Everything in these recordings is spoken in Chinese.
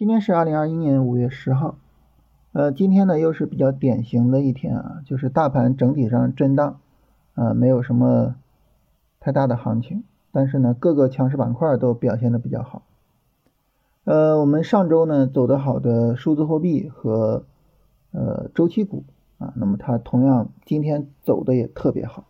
今天是二零二一年五月十号，呃，今天呢又是比较典型的一天啊，就是大盘整体上震荡，啊，没有什么太大的行情，但是呢，各个强势板块都表现的比较好。呃，我们上周呢走得好的数字货币和呃周期股啊，那么它同样今天走的也特别好。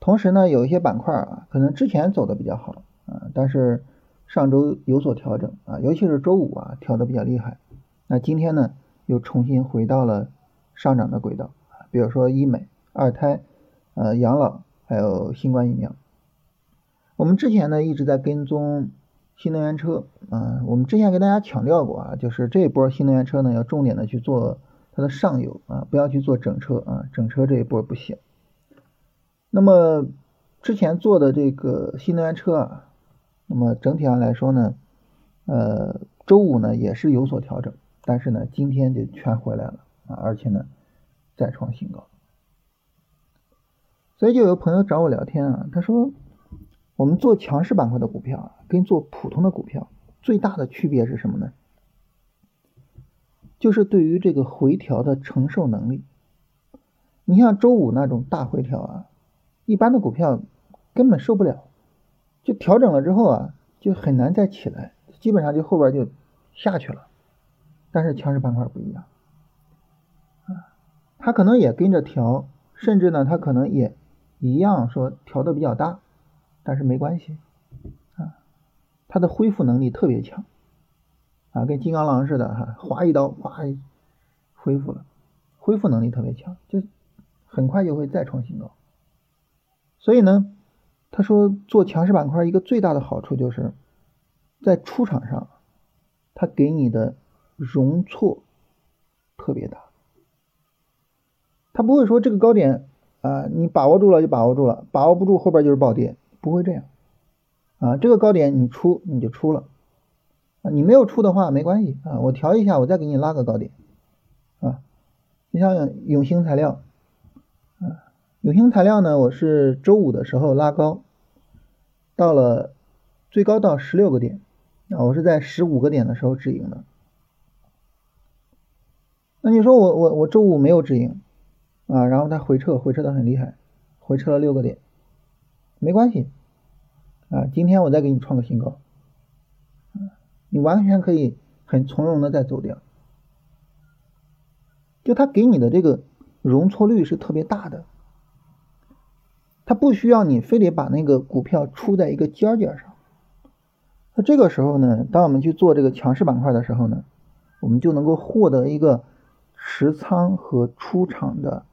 同时呢，有一些板块啊，可能之前走的比较好啊，但是。上周有所调整啊，尤其是周五啊调的比较厉害。那今天呢又重新回到了上涨的轨道，比如说医美、二胎、呃养老，还有新冠疫苗。我们之前呢一直在跟踪新能源车啊，我们之前给大家强调过啊，就是这一波新能源车呢要重点的去做它的上游啊，不要去做整车啊，整车这一波不行。那么之前做的这个新能源车啊。那么整体上来说呢，呃，周五呢也是有所调整，但是呢今天就全回来了啊，而且呢再创新高。所以就有朋友找我聊天啊，他说我们做强势板块的股票啊，跟做普通的股票最大的区别是什么呢？就是对于这个回调的承受能力。你像周五那种大回调啊，一般的股票根本受不了。就调整了之后啊，就很难再起来，基本上就后边就下去了。但是强势板块不一样，啊，它可能也跟着调，甚至呢，它可能也一样说调的比较大，但是没关系，啊，它的恢复能力特别强，啊，跟金刚狼似的哈，划一刀哗恢复了，恢复能力特别强，就很快就会再创新高。所以呢。他说，做强势板块一个最大的好处就是，在出场上，它给你的容错特别大。他不会说这个高点啊，你把握住了就把握住了，把握不住后边就是暴跌，不会这样。啊，这个高点你出你就出了，啊，你没有出的话没关系啊，我调一下，我再给你拉个高点，啊，你像永兴材料啊。永兴材料呢，我是周五的时候拉高，到了最高到十六个点啊，我是在十五个点的时候止盈的。那你说我我我周五没有止盈啊，然后它回撤回撤的很厉害，回撤了六个点，没关系啊，今天我再给你创个新高，你完全可以很从容的再走掉，就它给你的这个容错率是特别大的。它不需要你非得把那个股票出在一个尖尖上，那这个时候呢，当我们去做这个强势板块的时候呢，我们就能够获得一个持仓和出场的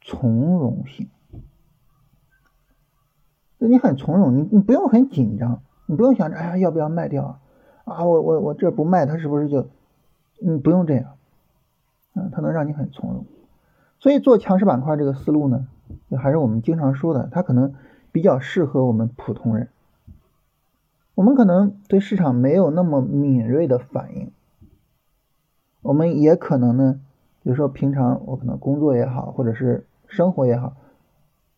从容性。那你很从容，你你不用很紧张，你不用想着哎呀要不要卖掉啊，我我我这不卖，它是不是就你不用这样，嗯，它能让你很从容。所以做强势板块这个思路呢。就还是我们经常说的，它可能比较适合我们普通人。我们可能对市场没有那么敏锐的反应，我们也可能呢，比如说平常我可能工作也好，或者是生活也好，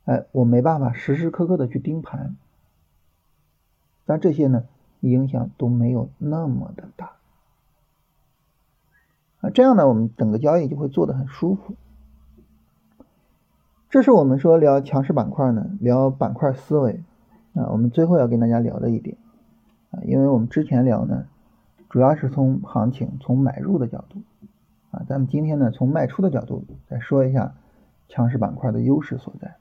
哎，我没办法时时刻刻的去盯盘，但这些呢，影响都没有那么的大啊，这样呢，我们整个交易就会做得很舒服。这是我们说聊强势板块呢，聊板块思维。啊，我们最后要跟大家聊的一点。啊，因为我们之前聊呢，主要是从行情、从买入的角度。啊，咱们今天呢从卖出的角度再说一下强势板块的优势所在，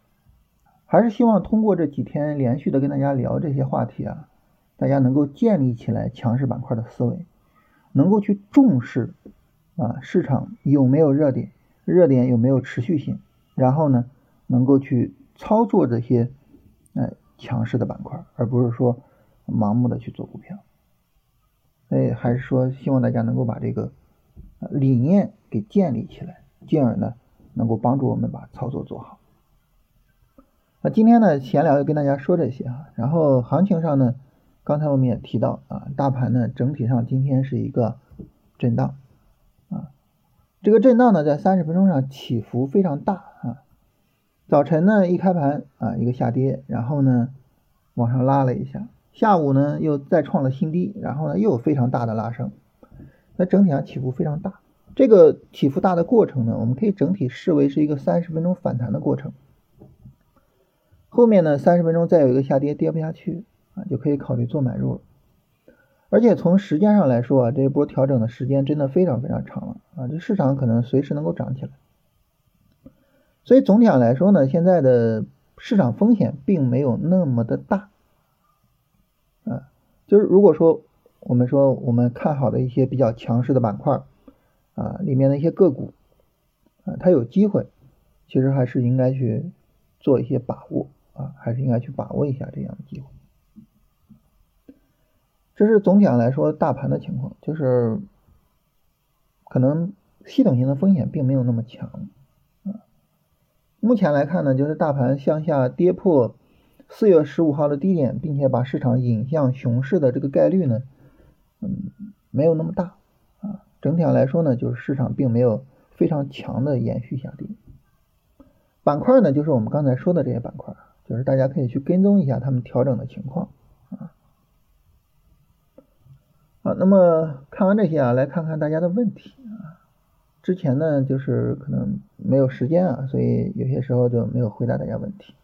还是希望通过这几天连续的跟大家聊这些话题啊，大家能够建立起来强势板块的思维，能够去重视啊市场有没有热点，热点有没有持续性，然后呢。能够去操作这些哎强势的板块，而不是说盲目的去做股票。所以，还是说希望大家能够把这个理念给建立起来，进而呢能够帮助我们把操作做好。那今天呢闲聊就跟大家说这些啊，然后行情上呢，刚才我们也提到啊，大盘呢整体上今天是一个震荡啊，这个震荡呢在三十分钟上起伏非常大。早晨呢，一开盘啊，一个下跌，然后呢，往上拉了一下。下午呢，又再创了新低，然后呢，又有非常大的拉升。那整体上起伏非常大。这个起伏大的过程呢，我们可以整体视为是一个三十分钟反弹的过程。后面呢，三十分钟再有一个下跌，跌不下去啊，就可以考虑做买入了。而且从时间上来说啊，这一波调整的时间真的非常非常长了啊，这市场可能随时能够涨起来。所以总体上来说呢，现在的市场风险并没有那么的大啊，就是如果说我们说我们看好的一些比较强势的板块啊，里面的一些个股啊，它有机会，其实还是应该去做一些把握啊，还是应该去把握一下这样的机会。这是总体上来说大盘的情况，就是可能系统性的风险并没有那么强。目前来看呢，就是大盘向下跌破四月十五号的低点，并且把市场引向熊市的这个概率呢，嗯，没有那么大啊。整体上来说呢，就是市场并没有非常强的延续下跌。板块呢，就是我们刚才说的这些板块，就是大家可以去跟踪一下他们调整的情况。好，那么看完这些啊，来看看大家的问题。之前呢，就是可能没有时间啊，所以有些时候就没有回答大家问题。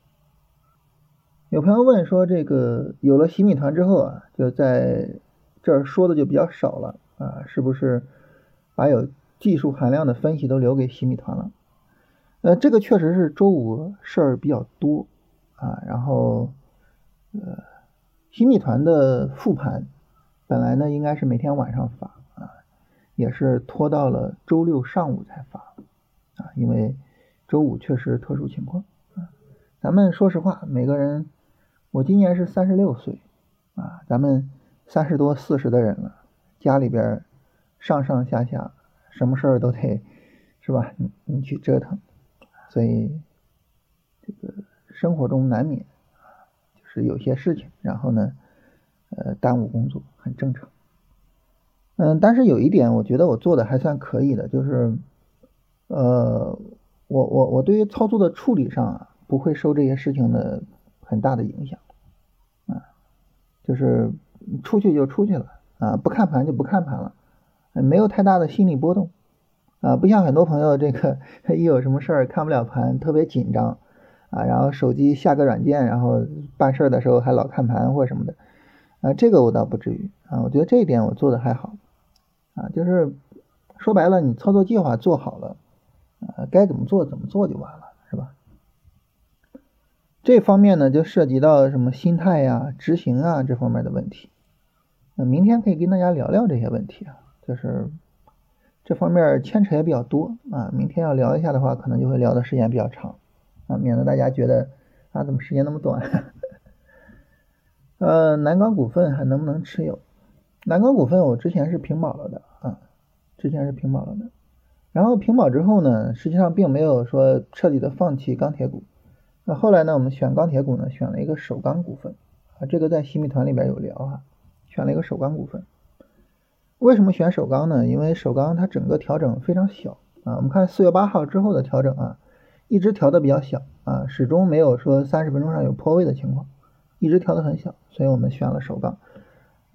有朋友问说，这个有了洗米团之后啊，就在这儿说的就比较少了啊，是不是把有技术含量的分析都留给洗米团了？呃，这个确实是周五事儿比较多啊，然后呃，洗米团的复盘。本来呢，应该是每天晚上发，也是拖到了周六上午才发啊，因为周五确实特殊情况啊。咱们说实话，每个人，我今年是三十六岁啊，咱们三十多四十的人了，家里边上上下下什么事儿都得是吧？你你去折腾，所以这个生活中难免啊，就是有些事情，然后呢。呃，耽误工作很正常。嗯，但是有一点，我觉得我做的还算可以的，就是，呃，我我我对于操作的处理上啊，不会受这些事情的很大的影响，啊，就是出去就出去了，啊，不看盘就不看盘了，没有太大的心理波动，啊，不像很多朋友这个一有什么事儿看不了盘，特别紧张，啊，然后手机下个软件，然后办事的时候还老看盘或什么的。啊，这个我倒不至于啊，我觉得这一点我做的还好啊，就是说白了，你操作计划做好了啊，该怎么做怎么做就完了，是吧？这方面呢，就涉及到什么心态呀、执行啊这方面的问题。那明天可以跟大家聊聊这些问题啊，就是这方面牵扯也比较多啊。明天要聊一下的话，可能就会聊的时间比较长啊，免得大家觉得啊，怎么时间那么短。呃，南钢股份还能不能持有？南钢股份我之前是平保了的啊，之前是平保了的。然后平保之后呢，实际上并没有说彻底的放弃钢铁股。那后来呢，我们选钢铁股呢，选了一个首钢股份啊，这个在新米团里边有聊哈，选了一个首钢股份。为什么选首钢呢？因为首钢它整个调整非常小啊，我们看四月八号之后的调整啊，一直调的比较小啊，始终没有说三十分钟上有破位的情况。一直调的很小，所以我们选了首钢，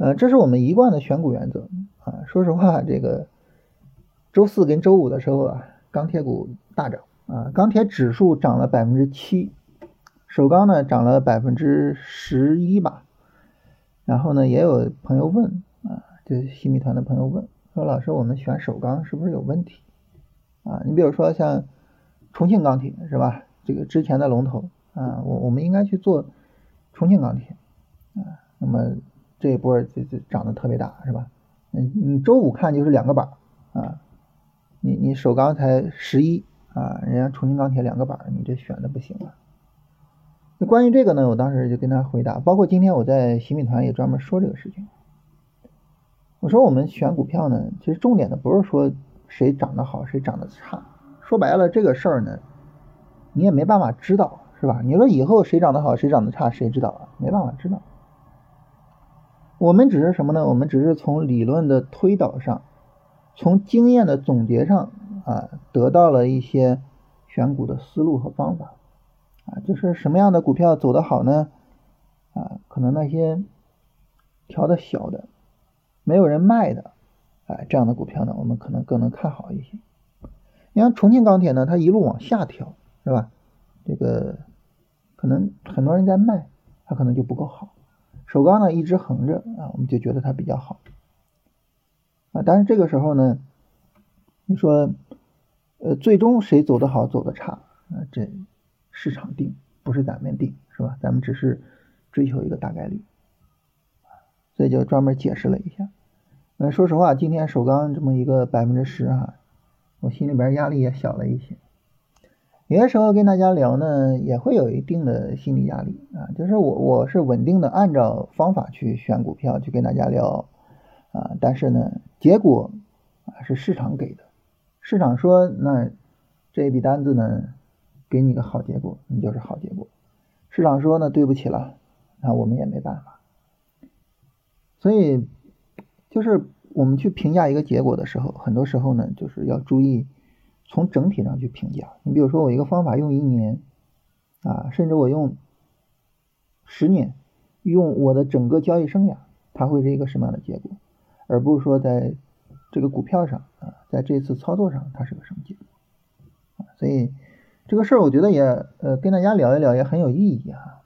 呃，这是我们一贯的选股原则啊。说实话，这个周四跟周五的时候啊，钢铁股大涨啊，钢铁指数涨了百分之七，首钢呢涨了百分之十一吧。然后呢，也有朋友问啊，就是新米团的朋友问说，老师，我们选首钢是不是有问题啊？你比如说像重庆钢铁是吧？这个之前的龙头啊，我我们应该去做。重庆钢铁啊，那么这一波就就涨得特别大，是吧？嗯，你周五看就是两个板啊，你你首钢才十一啊，人家重庆钢铁两个板，你这选的不行啊。那关于这个呢，我当时就跟他回答，包括今天我在新米团也专门说这个事情。我说我们选股票呢，其实重点的不是说谁涨得好，谁涨得差，说白了这个事儿呢，你也没办法知道。是吧？你说以后谁长得好，谁长得差，谁知道啊？没办法知道。我们只是什么呢？我们只是从理论的推导上，从经验的总结上啊，得到了一些选股的思路和方法啊。就是什么样的股票走得好呢？啊，可能那些调的小的，没有人卖的哎，这样的股票呢，我们可能更能看好一些。你看重庆钢铁呢，它一路往下调，是吧？这个可能很多人在卖，它可能就不够好。首钢呢一直横着啊，我们就觉得它比较好啊。但是这个时候呢，你说，呃，最终谁走得好，走得差啊？这市场定，不是咱们定，是吧？咱们只是追求一个大概率，所以就专门解释了一下。那说实话，今天首钢这么一个百分之十啊，我心里边压力也小了一些。有些时候跟大家聊呢，也会有一定的心理压力啊，就是我我是稳定的按照方法去选股票去跟大家聊啊，但是呢，结果啊是市场给的，市场说那这一笔单子呢给你个好结果，你就是好结果；市场说呢对不起了，那我们也没办法。所以就是我们去评价一个结果的时候，很多时候呢就是要注意。从整体上去评价，你比如说我一个方法用一年，啊，甚至我用十年，用我的整个交易生涯，它会是一个什么样的结果，而不是说在这个股票上啊，在这次操作上它是个什么结果，所以这个事儿我觉得也呃跟大家聊一聊也很有意义啊，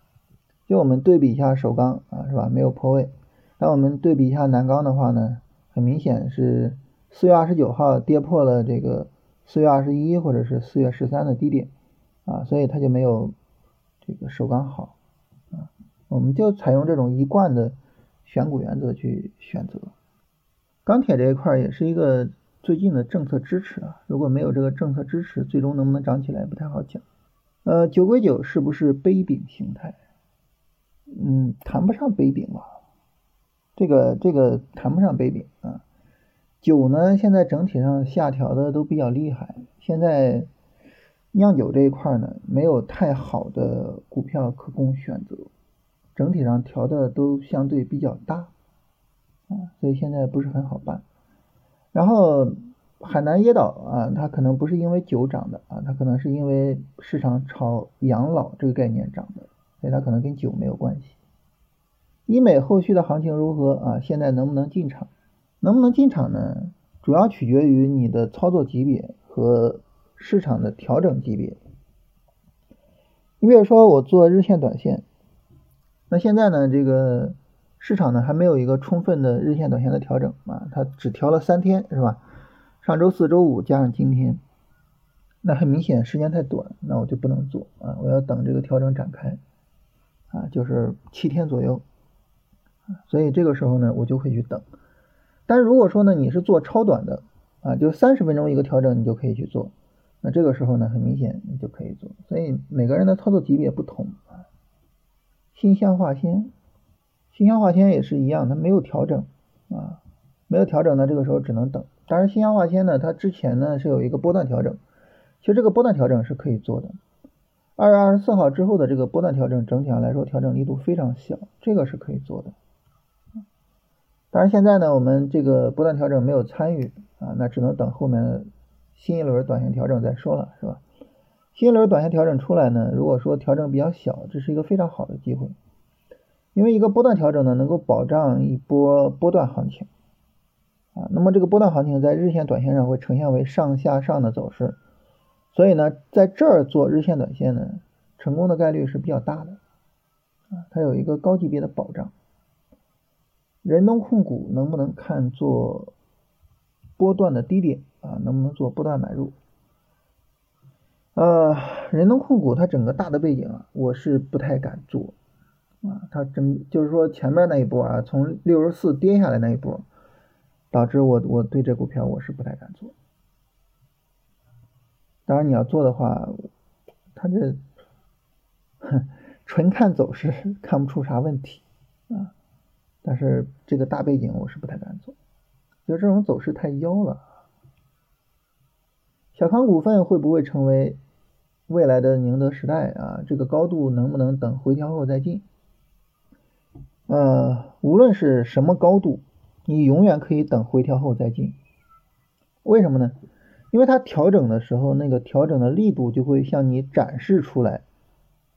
就我们对比一下首钢啊是吧，没有破位，那我们对比一下南钢的话呢，很明显是四月二十九号跌破了这个。四月二十一或者是四月十三的低点啊，所以它就没有这个首钢好啊。我们就采用这种一贯的选股原则去选择。钢铁这一块也是一个最近的政策支持啊，如果没有这个政策支持，最终能不能涨起来不太好讲。呃，九归九是不是杯柄形态？嗯，谈不上杯柄吧，这个这个谈不上杯柄啊。酒呢，现在整体上下调的都比较厉害。现在酿酒这一块呢，没有太好的股票可供选择，整体上调的都相对比较大啊，所以现在不是很好办。然后海南椰岛啊，它可能不是因为酒涨的啊，它可能是因为市场炒养老这个概念涨的，所以它可能跟酒没有关系。医美后续的行情如何啊？现在能不能进场？能不能进场呢？主要取决于你的操作级别和市场的调整级别。你比如说我做日线、短线，那现在呢，这个市场呢还没有一个充分的日线、短线的调整啊，它只调了三天，是吧？上周四周五加上今天，那很明显时间太短，那我就不能做啊，我要等这个调整展开啊，就是七天左右，所以这个时候呢，我就会去等。但是如果说呢，你是做超短的啊，就三十分钟一个调整，你就可以去做。那这个时候呢，很明显你就可以做。所以每个人的操作级别不同啊。新香化纤，新香化纤也是一样，它没有调整啊，没有调整呢，这个时候只能等。当然，新香化纤呢，它之前呢是有一个波段调整，其实这个波段调整是可以做的。二月二十四号之后的这个波段调整，整体上来说调整力度非常小，这个是可以做的。当然现在呢，我们这个波段调整没有参与啊，那只能等后面新一轮短线调整再说了，是吧？新一轮短线调整出来呢，如果说调整比较小，这是一个非常好的机会，因为一个波段调整呢，能够保障一波波段行情啊。那么这个波段行情在日线、短线上会呈现为上下上的走势，所以呢，在这儿做日线、短线呢，成功的概率是比较大的啊，它有一个高级别的保障。仁东控股能不能看做波段的低点啊？能不能做波段买入？呃，仁东控股它整个大的背景啊，我是不太敢做啊。它整就是说前面那一波啊，从六十四跌下来那一波，导致我我对这股票我是不太敢做。当然你要做的话，它这纯看走势看不出啥问题啊。但是这个大背景我是不太敢做，就这种走势太妖了。小康股份会不会成为未来的宁德时代啊？这个高度能不能等回调后再进？呃，无论是什么高度，你永远可以等回调后再进。为什么呢？因为它调整的时候，那个调整的力度就会向你展示出来，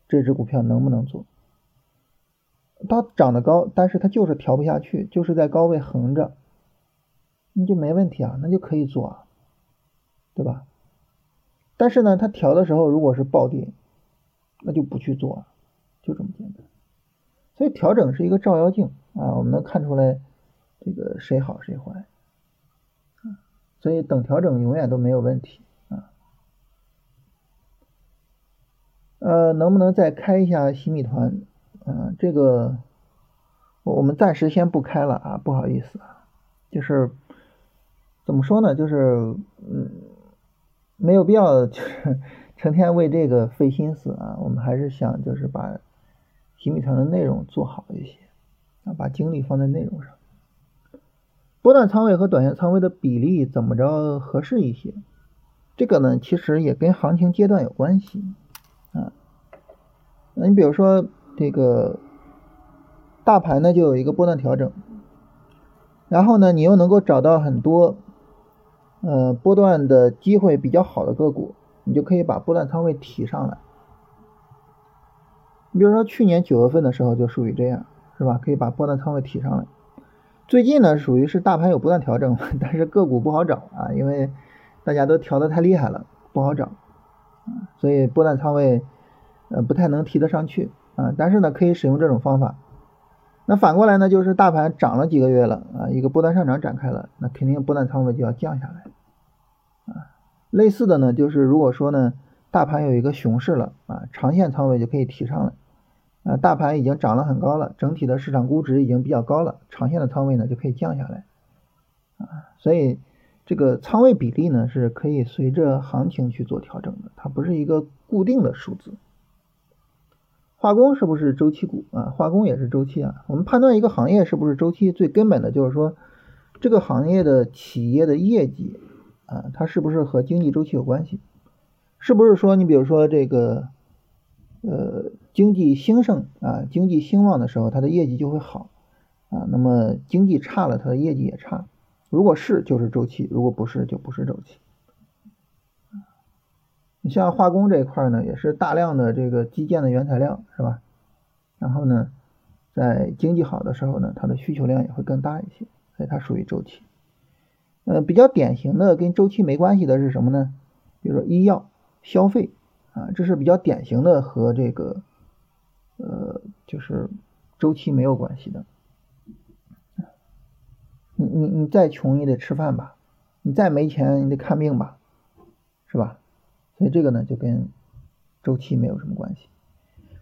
这只股票能不能做。它长得高，但是它就是调不下去，就是在高位横着。那就没问题啊，那就可以做啊，对吧？但是呢，它调的时候如果是暴跌，那就不去做，就这么简单。所以调整是一个照妖镜啊，我们能看出来这个谁好谁坏，所以等调整永远都没有问题啊。呃，能不能再开一下新米团？嗯，这个我我们暂时先不开了啊，不好意思啊，就是怎么说呢，就是嗯。没有必要，就是 成天为这个费心思啊。我们还是想就是把洗米团的内容做好一些，啊，把精力放在内容上。波段仓位和短线仓位的比例怎么着合适一些？这个呢，其实也跟行情阶段有关系啊。那你比如说这个大盘呢，就有一个波段调整，然后呢，你又能够找到很多。呃，波段的机会比较好的个股，你就可以把波段仓位提上来。你比如说去年九月份的时候就属于这样，是吧？可以把波段仓位提上来。最近呢，属于是大盘有波段调整，但是个股不好找啊，因为大家都调的太厉害了，不好找，所以波段仓位呃不太能提得上去啊。但是呢，可以使用这种方法。那反过来呢，就是大盘涨了几个月了啊，一个波段上涨展开了，那肯定波段仓位就要降下来啊。类似的呢，就是如果说呢，大盘有一个熊市了啊，长线仓位就可以提上来啊。大盘已经涨了很高了，整体的市场估值已经比较高了，长线的仓位呢就可以降下来啊。所以这个仓位比例呢是可以随着行情去做调整的，它不是一个固定的数字。化工是不是周期股啊？化工也是周期啊。我们判断一个行业是不是周期，最根本的就是说，这个行业的企业的业绩啊，它是不是和经济周期有关系？是不是说你比如说这个，呃，经济兴盛啊，经济兴旺的时候，它的业绩就会好啊。那么经济差了，它的业绩也差。如果是，就是周期；如果不是，就不是周期。你像化工这一块呢，也是大量的这个基建的原材料，是吧？然后呢，在经济好的时候呢，它的需求量也会更大一些，所以它属于周期。呃，比较典型的跟周期没关系的是什么呢？比如说医药、消费啊，这是比较典型的和这个呃，就是周期没有关系的。你你你再穷，你得吃饭吧？你再没钱，你得看病吧？是吧？所以这个呢，就跟周期没有什么关系。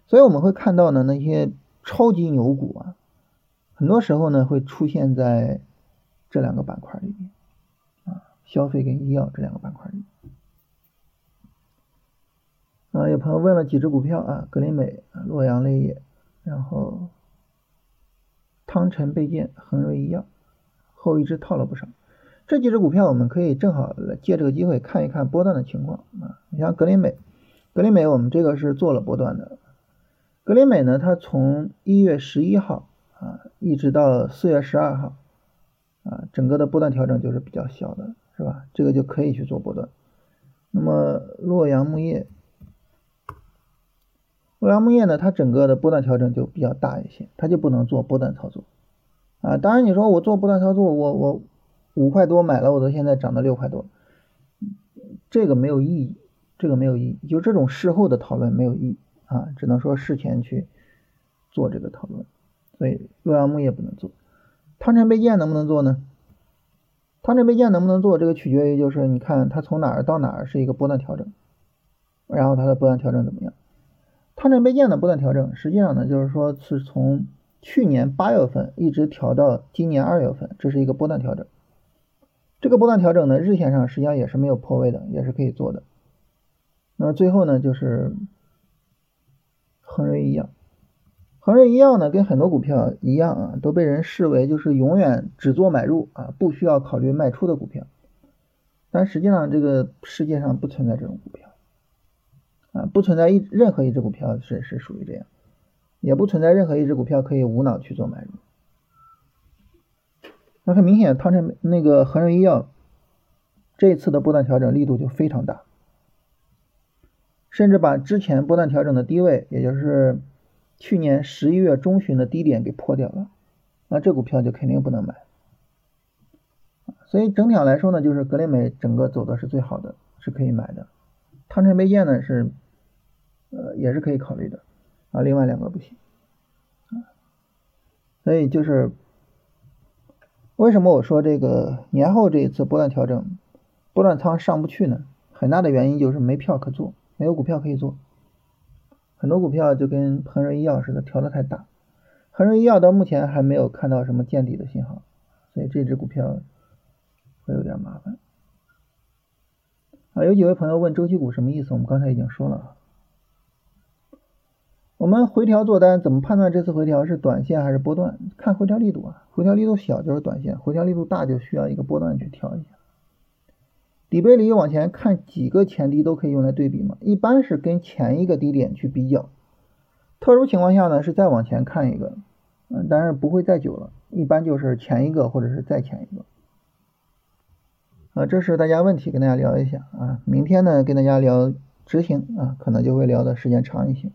所以我们会看到呢，那些超级牛股啊，很多时候呢会出现在这两个板块里面啊，消费跟医药这两个板块里。啊，有朋友问了几只股票啊，格林美、洛阳类业，然后汤臣倍健、恒瑞医药，后一只套了不少。这几只股票，我们可以正好来借这个机会看一看波段的情况啊。你像格林美，格林美我们这个是做了波段的。格林美呢，它从一月十一号啊一直到四月十二号啊，整个的波段调整就是比较小的，是吧？这个就可以去做波段。那么洛阳木业，洛阳木业呢，它整个的波段调整就比较大一些，它就不能做波段操作啊。当然你说我做波段操作，我我。五块多买了，我到现在涨到六块多，这个没有意义，这个没有意义，就这种事后的讨论没有意义啊，只能说事前去做这个讨论。所以洛阳木业不能做，汤臣倍健能不能做呢？汤臣倍健能不能做，这个取决于就是你看它从哪儿到哪儿是一个波段调整，然后它的波段调整怎么样？汤臣倍健的波段调整，实际上呢就是说是从去年八月份一直调到今年二月份，这是一个波段调整。这个波段调整呢，日线上实际上也是没有破位的，也是可以做的。那么最后呢，就是恒瑞医药。恒瑞医药呢，跟很多股票一样啊，都被人视为就是永远只做买入啊，不需要考虑卖出的股票。但实际上，这个世界上不存在这种股票啊，不存在一任何一只股票是是属于这样，也不存在任何一只股票可以无脑去做买入。那很明显，汤臣那个恒瑞医药这次的波段调整力度就非常大，甚至把之前波段调整的低位，也就是去年十一月中旬的低点给破掉了，那这股票就肯定不能买。所以整体上来说呢，就是格林美整个走的是最好的，是可以买的。汤臣倍健呢是，呃，也是可以考虑的啊，另外两个不行啊。所以就是为什么我说这个年后这一次波段调整，波段仓上不去呢？很大的原因就是没票可做，没有股票可以做。很多股票就跟恒瑞医药似的，调的太大。恒瑞医药到目前还没有看到什么见底的信号，所以这只股票。会有点麻烦啊！有几位朋友问周期股什么意思？我们刚才已经说了，我们回调做单怎么判断这次回调是短线还是波段？看回调力度啊，回调力度小就是短线，回调力度大就需要一个波段去调一下。底背离往前看几个前低都可以用来对比嘛，一般是跟前一个低点去比较，特殊情况下呢是再往前看一个，嗯，但是不会再久了，一般就是前一个或者是再前一个。啊，这是大家问题，跟大家聊一下啊。明天呢，跟大家聊执行啊，可能就会聊的时间长一些。